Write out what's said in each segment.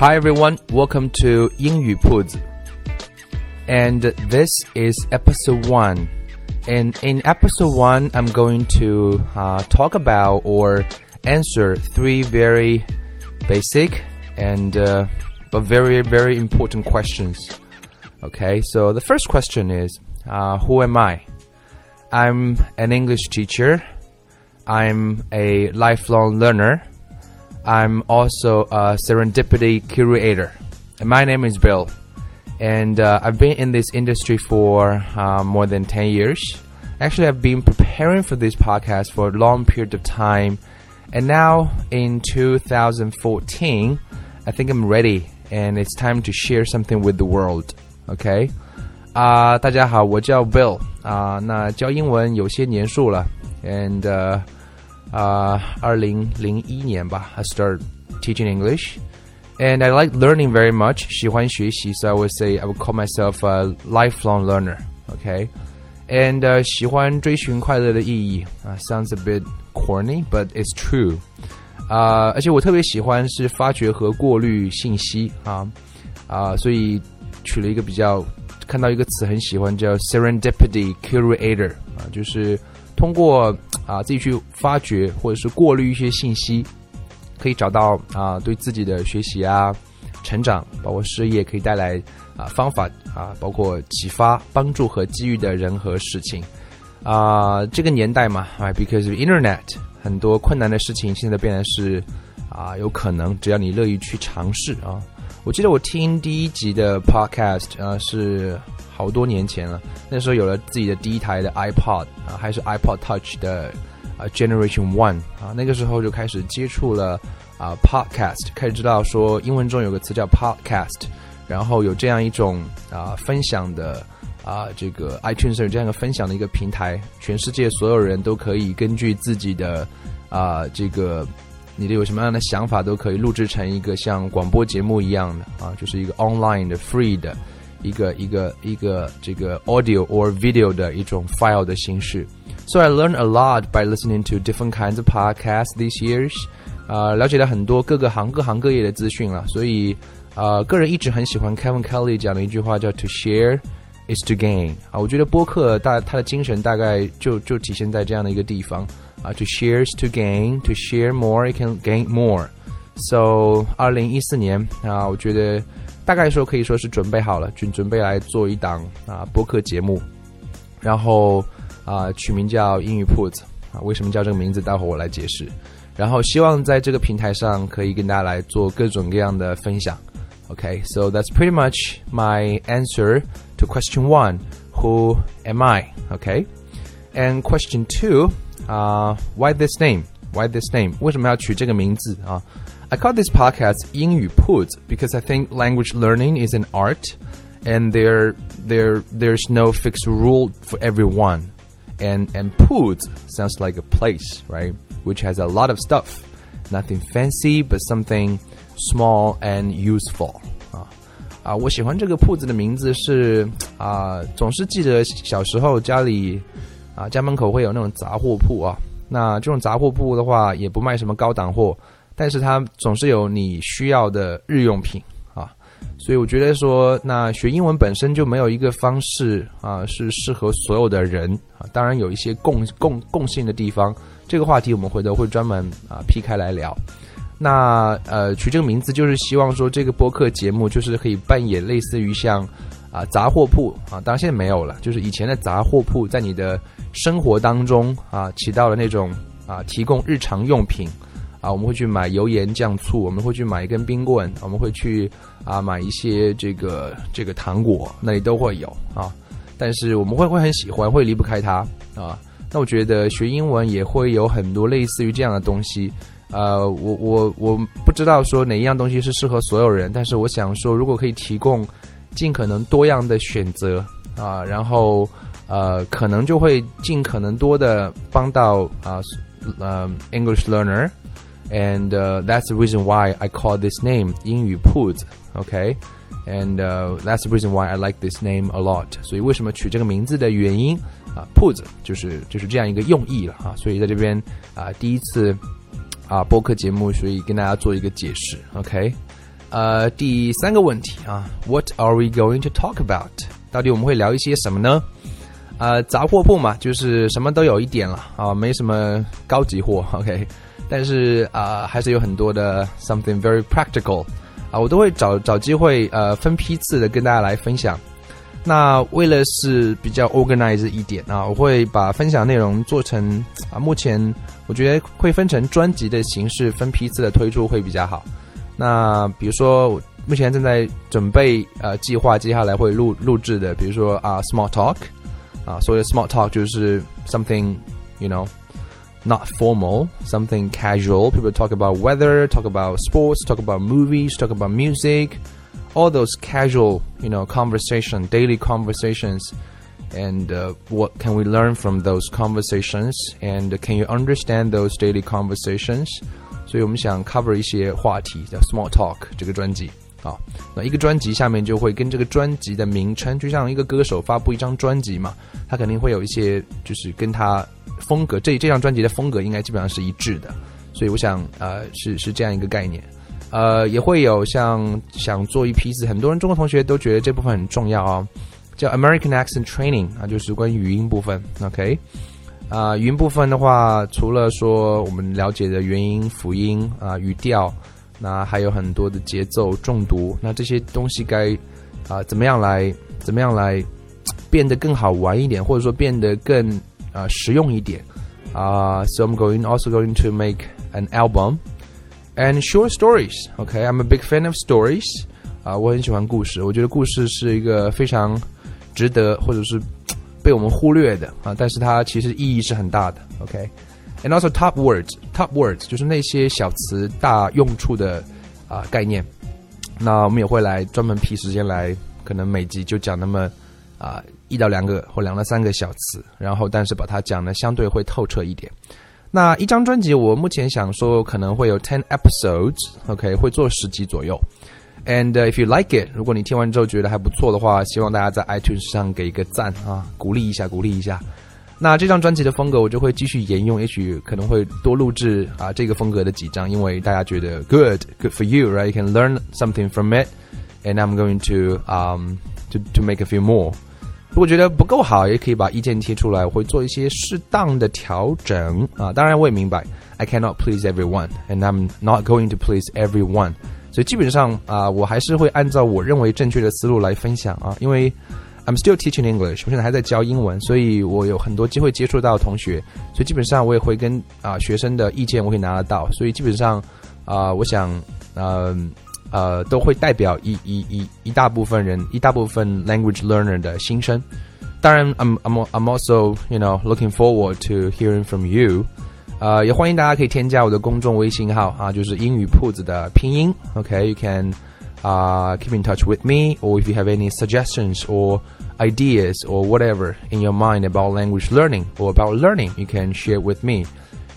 Hi everyone, welcome to 英语铺子 and this is episode one. And in episode one, I'm going to uh, talk about or answer three very basic and uh, but very very important questions. Okay, so the first question is, uh, who am I? I'm an English teacher. I'm a lifelong learner. I'm also a serendipity curator. And my name is Bill and uh, I've been in this industry for uh, more than 10 years. Actually, I've been preparing for this podcast for a long period of time, and now in 2014, I think I'm ready, and it's time to share something with the world. Okay? 啊、大家好，我叫 Bill 啊、那教英文有些年数了，and 呃 啊，二零零一年吧，I started teaching English。and I like learning very much. 喜欢学习, so I would say I would call myself a lifelong learner. Okay, and uh, 喜欢追寻快乐的意义啊、uh,，sounds a bit corny, but it's true. 啊、uh,，而且我特别喜欢是发掘和过滤信息啊啊，所以取了一个比较看到一个词很喜欢叫 serendipity curator 啊，就是通过 啊自己去发掘或者是过滤一些信息。可以找到啊，对自己的学习啊、成长，包括事业，可以带来啊方法啊，包括启发、帮助和机遇的人和事情啊。这个年代嘛，啊，because of internet，很多困难的事情现在变得是啊有可能，只要你乐意去尝试啊。我记得我听第一集的 podcast 啊，是好多年前了，那时候有了自己的第一台的 iPod 啊，还是 iPod Touch 的。啊，Generation One 啊，那个时候就开始接触了啊，Podcast，开始知道说英文中有个词叫 Podcast，然后有这样一种啊分享的啊，这个 iTunes 有这样一个分享的一个平台，全世界所有人都可以根据自己的啊这个你的有什么样的想法都可以录制成一个像广播节目一样的啊，就是一个 online 的 free 的一个一个一个这个 audio or video 的一种 file 的形式。So I learned a lot by listening to different kinds of podcasts these years，啊，了解了很多各个行各行各业的资讯了。所以，呃，个人一直很喜欢 Kevin Kelly 讲的一句话，叫 “To share is to gain”。啊，我觉得播客大它的精神大概就就体现在这样的一个地方啊，“To share is to gain”，“To share more you can gain more”。So，二零一四年啊，我觉得 大概说可以说是准备好了，准准备来做一档啊播客节目，然后。啊，取名叫英语铺子啊，为什么叫这个名字？待会儿我来解释。然后希望在这个平台上可以跟大家来做各种各样的分享。Okay, so that's pretty much my answer to question one. Who am I? Okay, and question two. Uh, why this name? Why this name? 为什么要取这个名字啊 ？I call this podcast 英语铺子 because I think language learning is an art, and there there there's no fixed rule for everyone and and Poods sounds like a place, right? Which has a lot of stuff. Nothing fancy, but something small and useful. 啊啊，我喜欢这个铺子的名字是啊，总是记得小时候家里啊家门口会有那种杂货铺啊。那这种杂货铺的话，也不卖什么高档货， 但是它总是有你需要的日用品啊。所以我觉得说，那学英文本身就没有一个方式啊，是适合所有的人啊。当然有一些共共共性的地方，这个话题我们回头会专门啊劈开来聊。那呃，取这个名字就是希望说，这个播客节目就是可以扮演类似于像啊杂货铺啊，当然现在没有了，就是以前的杂货铺，在你的生活当中啊，起到了那种啊提供日常用品。啊，我们会去买油盐酱醋，我们会去买一根冰棍，我们会去啊买一些这个这个糖果，那里都会有啊。但是我们会会很喜欢，会离不开它啊。那我觉得学英文也会有很多类似于这样的东西。呃，我我我不知道说哪一样东西是适合所有人，但是我想说，如果可以提供尽可能多样的选择啊，然后呃，可能就会尽可能多的帮到啊呃 English learner。And that's the reason why I call this name 英语铺子，OK。And that's the reason why I like this name a lot。所以为什么取这个名字的原因啊，铺子就是就是这样一个用意了啊。所以在这边啊，第一次啊播客节目，所以跟大家做一个解释，OK。呃，第三个问题啊，What are we going to talk about？到底我们会聊一些什么呢？呃，杂货铺嘛，就是什么都有一点了啊，没什么高级货，OK。但是啊，还是有很多的 something very practical 啊，我都会找找机会呃，分批次的跟大家来分享。那为了是比较 organized 一点啊，我会把分享内容做成啊，目前我觉得会分成专辑的形式，分批次的推出会比较好。那比如说，我目前正在准备呃计划接下来会录录制的，比如说啊，small talk 啊，所谓的 small talk 就是 something you know not formal, something casual. People talk about weather, talk about sports, talk about movies, talk about music. all those casual, you know, conversation, daily conversations, and uh, what can we learn from those conversations? And can you understand those daily conversations? 所以我们想 cover 一些话题，叫 Small Talk 这个专辑啊。那一个专辑下面就会跟这个专辑的名称，就像一个歌手发布一张专辑嘛，他肯定会有一些就是跟他 风格，这这张专辑的风格应该基本上是一致的。所以我想，呃，是是这样一个概念。呃，也会有像想做一批次，很多人中国同学都觉得这部分很重要啊，叫 American Accent Training 啊，就是关于语音部分。OK，啊，语音部分的话，除了说我们了解的元音、辅音啊、语调，那还有很多的节奏、重读，那这些东西该啊怎么样来怎么样来变得更好玩一点，或者说变得更啊实用一点啊？So I'm going also going to make an album. And short stories, OK, I'm a big fan of stories. 啊，我很喜欢故事。我觉得故事是一个非常值得或者是被我们忽略的啊，但是它其实意义是很大的。OK, and also top words, top words 就是那些小词大用处的啊概念。那我们也会来专门批时间来，可能每集就讲那么啊一到两个或两到三个小词，然后但是把它讲的相对会透彻一点。那一张专辑，我目前想说可能会有 ten episodes，OK，会做十集左右。And if you like it，如果你听完之后觉得还不错的话，希望大家在 iTunes 上给一个赞啊，鼓励一下，鼓励一下。那这张专辑的风格，我就会继续沿用，也许可能会多录制啊这个风格的几张，因为大家觉得 good，good for you，right？You can learn something from it，and I'm going to um to to make a few more。如果觉得不够好，也可以把意见提出来，我会做一些适当的调整啊。当然，我也明白，I cannot please everyone，and I'm not going to please everyone。所以基本上啊，我还是会按照我认为正确的思路来分享啊。因为 I'm still teaching English，我现在还在教英文，所以我有很多机会接触到同学，所以基本上我也会跟啊学生的意见我会拿得到。所以基本上啊，我想嗯。呃，都会代表一一一一大部分人，一大部分 language learner 的心声。当然，I'm I'm I'm also you know looking forward to hearing from you。呃，也欢迎大家可以添加我的公众微信号啊，就是英语铺子的拼音。OK，you can uh keep in touch with me, or if you have any suggestions or ideas or whatever in your mind about language learning or about learning, you can share with me.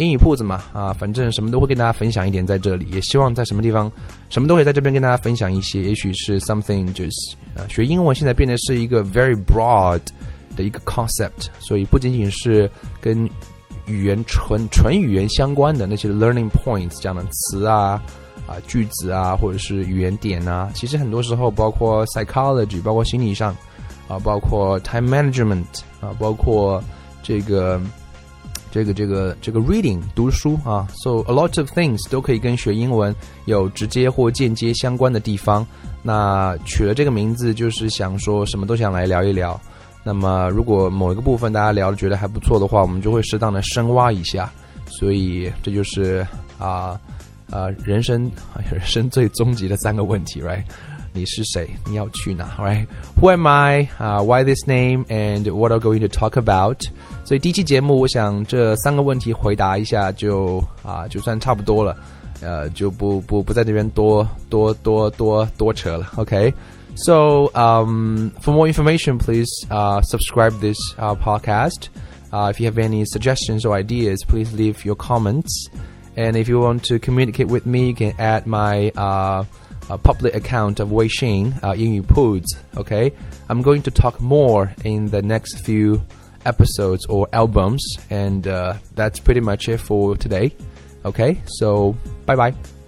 英语铺子嘛，啊，反正什么都会跟大家分享一点在这里，也希望在什么地方，什么都可以在这边跟大家分享一些。也许是 something 就是啊，学英文现在变得是一个 very broad 的一个 concept，所以不仅仅是跟语言纯纯语言相关的那些 learning points 这样的词啊啊句子啊，或者是语言点啊，其实很多时候包括 psychology，包括心理上啊，包括 time management 啊，包括这个。这个这个这个 reading 读书啊，so a lot of things 都可以跟学英文有直接或间接相关的地方。那取了这个名字，就是想说什么都想来聊一聊。那么如果某一个部分大家聊的觉得还不错的话，我们就会适当的深挖一下。所以这就是啊啊人生人生最终极的三个问题，right？你是谁？你要去哪？Right？Who am I？啊，Why this name？And what are going to talk about？所以第一期节目，我想这三个问题回答一下就啊，就算差不多了。呃，就不不不在这边多多多多多扯了。OK？So um, for more information, please uh, subscribe this uh, podcast. Uh, if you have any suggestions or ideas, please leave your comments. And if you want to communicate with me, you can add my uh, public account of Weixin uh, 英语. Okay, I'm going to talk more in the next few episodes or albums, and uh, that's pretty much it for today. Okay, so bye bye.